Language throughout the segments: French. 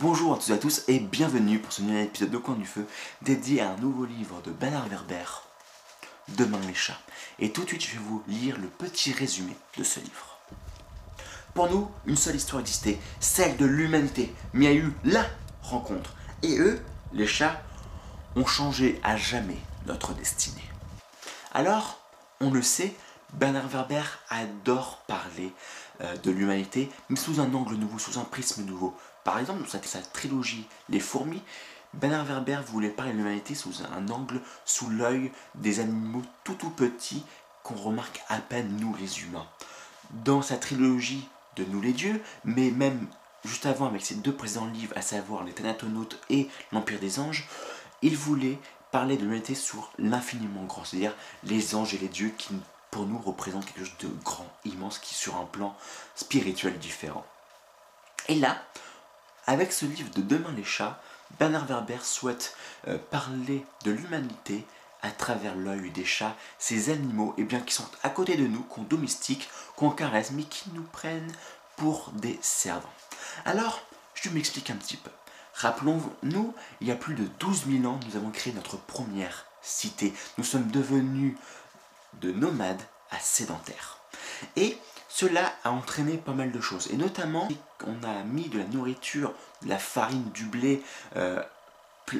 Bonjour à tous et à tous et bienvenue pour ce nouvel épisode de Coin du Feu dédié à un nouveau livre de Bernard Werber, Demain les chats. Et tout de suite je vais vous lire le petit résumé de ce livre. Pour nous, une seule histoire existait, celle de l'humanité, mais il y a eu LA rencontre. Et eux, les chats, ont changé à jamais notre destinée. Alors, on le sait, Bernard Werber adore parler euh, de l'humanité, mais sous un angle nouveau, sous un prisme nouveau. Par exemple, dans sa, trilogie Les fourmis, Bernard Werber voulait parler de l'humanité sous un angle, sous l'œil des animaux tout tout petits qu'on remarque à peine nous les humains. Dans sa trilogie de Nous les dieux, mais même juste avant avec ses deux présents livres, à savoir Les Thanatonautes et L'Empire des anges, il voulait parler de l'humanité sur l'infiniment grand, c'est-à-dire les anges et les dieux qui pour nous représentent quelque chose de grand, immense, qui sur un plan spirituel différent. Et là, avec ce livre de Demain les chats, Bernard Werber souhaite euh, parler de l'humanité à travers l'œil des chats, ces animaux eh bien, qui sont à côté de nous, qu'on domestique, qu'on caresse, mais qui nous prennent pour des servants. Alors, je m'explique un petit peu. Rappelons-nous, il y a plus de 12 000 ans, nous avons créé notre première cité. Nous sommes devenus de nomades à sédentaires. Et cela a entraîné pas mal de choses. Et notamment, on a mis de la nourriture, de la farine, du blé euh,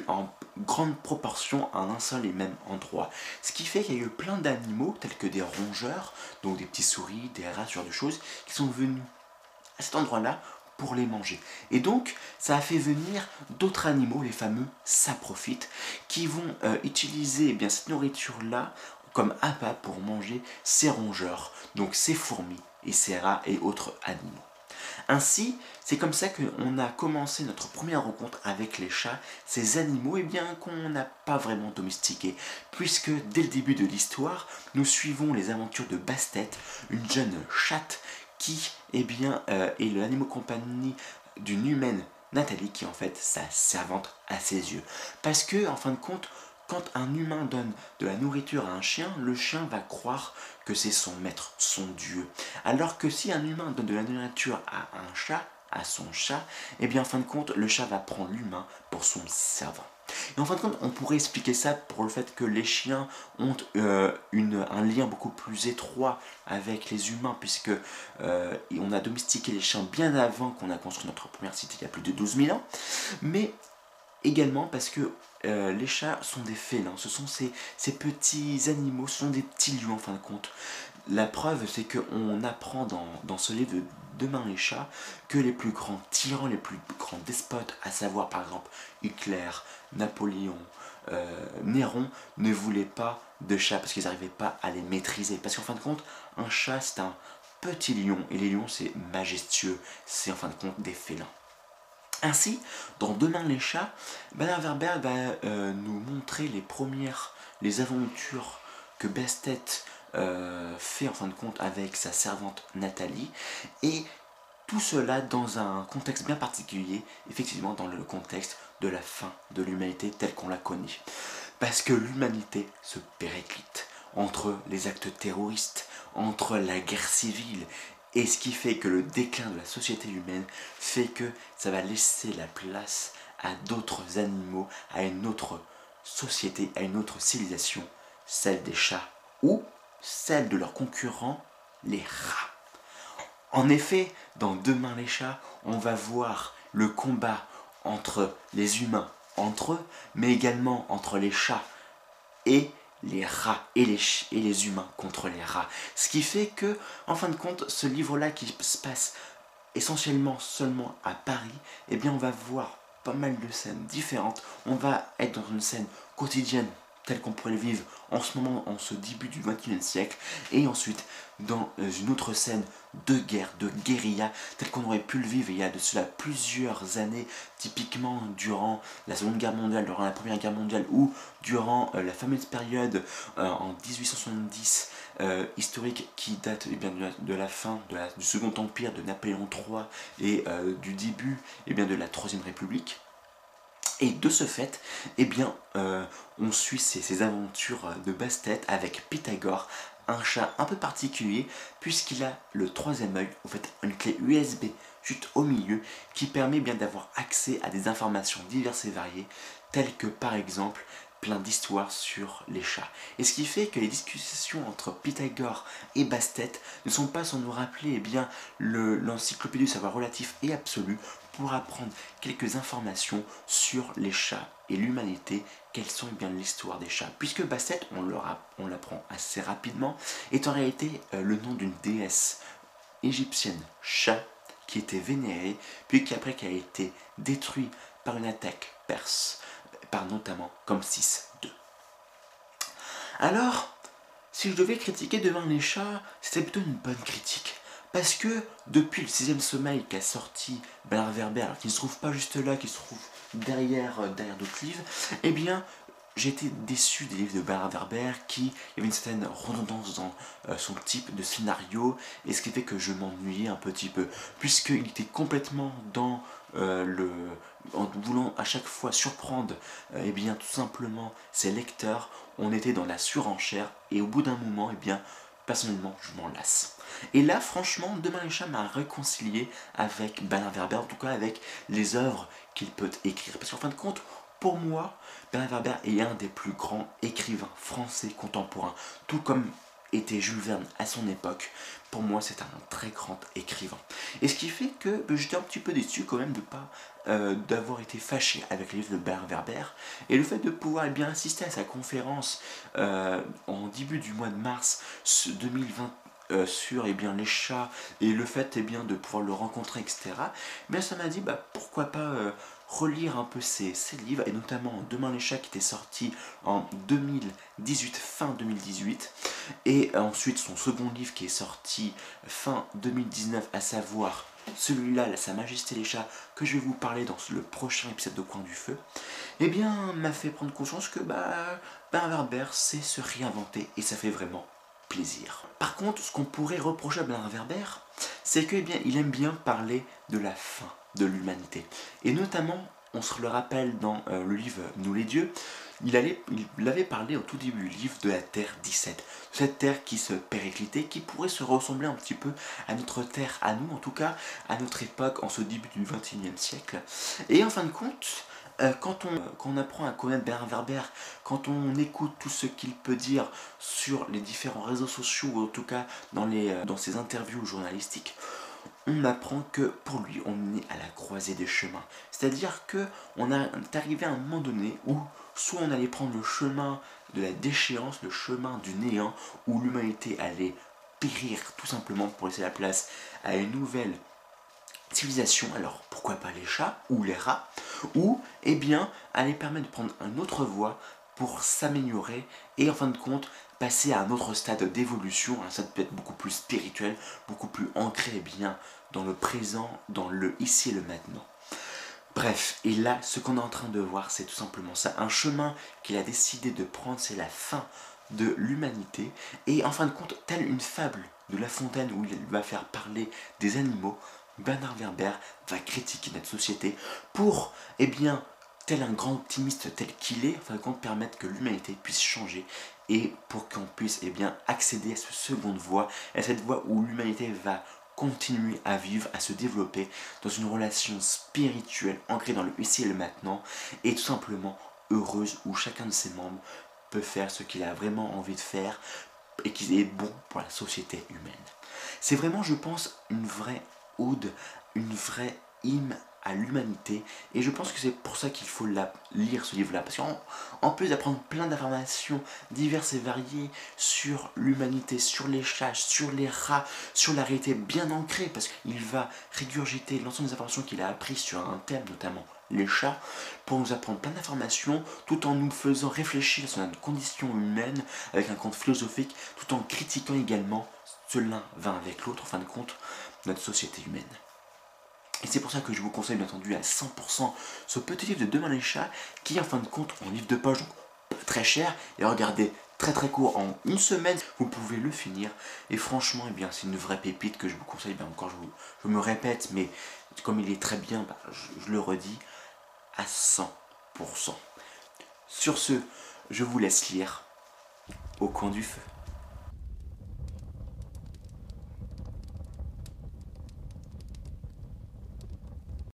en grande proportion à un seul et même endroit. Ce qui fait qu'il y a eu plein d'animaux, tels que des rongeurs, donc des petits souris, des rats, ce genre de choses, qui sont venus à cet endroit-là pour les manger. Et donc, ça a fait venir d'autres animaux, les fameux saprophytes, qui vont euh, utiliser eh bien, cette nourriture-là comme appât pour manger ces rongeurs, donc ces fourmis et ces rats et autres animaux. Ainsi, c'est comme ça qu'on a commencé notre première rencontre avec les chats, ces animaux eh bien qu'on n'a pas vraiment domestiqués, puisque dès le début de l'histoire, nous suivons les aventures de Bastet, une jeune chatte qui eh bien, euh, est l'animal compagnie d'une humaine, Nathalie, qui est en fait sa servante à ses yeux. Parce que, en fin de compte, quand un humain donne de la nourriture à un chien, le chien va croire que c'est son maître, son dieu. Alors que si un humain donne de la nourriture à un chat, à son chat, eh bien en fin de compte, le chat va prendre l'humain pour son servant. Et en fin de compte, on pourrait expliquer ça pour le fait que les chiens ont euh, un lien beaucoup plus étroit avec les humains, puisque euh, on a domestiqué les chiens bien avant qu'on a construit notre première cité il y a plus de 12 000 ans. Mais également parce que euh, les chats sont des félins, ce sont ces, petits animaux, ce sont des petits lions en fin de compte. La preuve, c'est qu'on apprend dans, ce livre de Demain les chats que les plus grands tyrans, les plus grands despotes, à savoir par exemple Hitler, Napoléon, euh, Néron, ne voulaient pas de chats parce qu'ils n'arrivaient pas à les maîtriser. Parce qu'en fin de compte, un chat c'est un petit lion et les lions c'est majestueux, c'est en fin de compte des félins. Ainsi, dans Demain les chats, Bernard Werber va euh, nous montrer les premières, les aventures que Bestet euh, fait en fin de compte avec sa servante Nathalie, et tout cela dans un contexte bien particulier, effectivement dans le contexte de la fin de l'humanité telle qu'on la connaît. Parce que l'humanité se périclite entre les actes terroristes, entre la guerre civile et ce qui fait que le déclin de la société humaine fait que ça va laisser la place à d'autres animaux, à une autre société, à une autre civilisation, celle des chats ou celle de leurs concurrents, les rats. En effet, dans Demain les chats, on va voir le combat entre les humains, entre eux, mais également entre les chats et les rats et les, et les humains contre les rats. Ce qui fait que, en fin de compte, ce livre-là qui se passe essentiellement seulement à Paris, eh bien on va voir pas mal de scènes différentes. On va être dans une scène quotidienne tel qu'on pourrait le vivre en ce moment, en ce début du XXIe siècle, et ensuite dans euh, une autre scène de guerre, de guérilla, tel qu'on aurait pu le vivre il y a de cela plusieurs années, typiquement durant la Seconde Guerre mondiale, durant la Première Guerre mondiale, ou durant euh, la fameuse période euh, en 1870 historique qui date eh bien, de, la, fin du Second Empire de Napoléon III et du début eh bien, de la Troisième République. Et de ce fait, eh euh, on suit ces, aventures de basse-tête avec Pythagore, un chat un peu particulier puisqu'il a le troisième œil, en fait une clé USB juste au milieu qui permet bien d'avoir accès à des informations diverses et variées telles que par exemple plein d'histoires sur les chats. Et ce qui fait que les discussions entre Pythagore et Bastet ne sont pas sans nous rappeler eh l'encyclopédie du savoir relatif et absolu pour apprendre quelques informations sur les chats et l'humanité, quelles sont eh bien l'histoire des chats. Puisque Bastet, on l'apprend assez rapidement, est en réalité euh, le nom d'une déesse égyptienne chat qui était vénérée, puis qui après qui a été détruit par une attaque perse par notamment comme 6-2. Alors, si je devais critiquer devant les chats, c'était plutôt une bonne critique. Parce que depuis le sixième sommeil qu'a sorti Bernard Werber, qui ne se trouve pas juste là, qui se trouve derrière, euh, derrière d'autres livres, eh bien, j'ai été déçu des livres de Bernard Werber qui il y avait une certaine redondance dans euh, son type de scénario et ce qui fait que je m'ennuyais un petit peu. Puisqu'il était complètement dans euh, le en voulant à chaque fois surprendre eh bien tout simplement ses lecteurs on était dans la surenchère et au bout d'un moment eh bien personnellement je m'en lasse. Et là franchement Demain les chats m'a réconcilié avec Bernard Werber en tout cas avec les œuvres qu'il peut écrire. Parce qu'en fin de compte pour moi, Bernard Werber est un des plus grands écrivains français contemporains, tout comme était Jules Verne à son époque. Pour moi, c'est un très grand écrivain. Et ce qui fait que ben, j'étais un petit peu déçu quand même de pas euh, d'avoir été fâché avec les livres de Bernard Werber et le fait de pouvoir eh bien assister à sa conférence euh, en début du mois de mars 2020 euh, sur eh bien, les chats et le fait eh bien, de pouvoir le rencontrer, etc. Mais ça m'a dit bah, pourquoi pas relire un peu ses, livres, et notamment Demain les chats qui était sorti en 2018, fin 2018, et ensuite son second livre qui est sorti fin 2019, à savoir celui-là, Sa Majesté les chats, que je vais vous parler dans le prochain épisode de Coin du Feu, eh bien, m'a fait prendre conscience que bah, Bernard Werber sait se réinventer, et ça fait vraiment plaisir. Par contre, ce qu'on pourrait reprocher à Bernard Werber, c'est qu'il eh il aime bien parler de la fin de l'humanité. Et notamment, on se le rappelle dans euh, le livre Nous les dieux, il, avait parlé au tout début du livre de la Terre 17. Cette Terre qui se périclitait, qui pourrait se ressembler un petit peu à notre Terre, à nous en tout cas, à notre époque, en ce début du 21e siècle. Et en fin de compte, euh, quand, on, apprend à connaître Bernard Werber, quand on écoute tout ce qu'il peut dire sur les différents réseaux sociaux, ou en tout cas dans, euh, ses interviews journalistiques, on apprend que pour lui, on est à la croisée des chemins. C'est-à-dire que on est arrivé à un moment donné où soit on allait prendre le chemin de la déchéance, le chemin du néant, où l'humanité allait périr tout simplement pour laisser la place à une nouvelle civilisation, alors pourquoi pas les chats ou les rats, ou eh bien aller permettre de prendre une autre voie pour s'améliorer et en fin de compte passer à un autre stade d'évolution, un stade peut-être beaucoup plus spirituel, beaucoup plus ancré eh bien dans le présent, dans le ici et le maintenant. Bref, et là, ce qu'on est en train de voir, c'est tout simplement ça. Un chemin qu'il a décidé de prendre, c'est la fin de l'humanité. Et en fin de compte, telle une fable de La Fontaine où il va faire parler des animaux, Bernard Werber va critiquer notre société pour, eh bien, tel un grand optimiste tel qu'il est, en fin de compte, permettre que l'humanité puisse changer et pour qu'on puisse eh bien, accéder à cette seconde voie, à cette voie où l'humanité va continuer à vivre, à se développer dans une relation spirituelle ancrée dans le ici et le maintenant et tout simplement heureuse où chacun de ses membres peut faire ce qu'il a vraiment envie de faire et qui est bon pour la société humaine. C'est vraiment, je pense, une vraie ode, une vraie hymne l'humanité et je pense que c'est pour ça qu'il faut la, lire ce livre là parce qu'en plus d'apprendre plein d'informations diverses et variées sur l'humanité, sur les chats, sur les rats, sur la réalité bien ancrée parce qu'il va régurgiter l'ensemble des informations qu'il a apprises sur un thème notamment les chats pour nous apprendre plein d'informations tout en nous faisant réfléchir sur notre condition humaine avec un compte philosophique tout en critiquant également ce l'un va avec l'autre en fin de compte notre société humaine. Et c'est pour ça que je vous conseille bien entendu à 100% ce petit livre de Demain les chats qui en fin de compte en livre de poche donc très cher et regardez très très court en une semaine vous pouvez le finir et franchement eh bien c'est une vraie pépite que je vous conseille bien encore je, me répète mais comme il est très bien bah, je le redis à 100%. Sur ce, je vous laisse lire au coin du feu.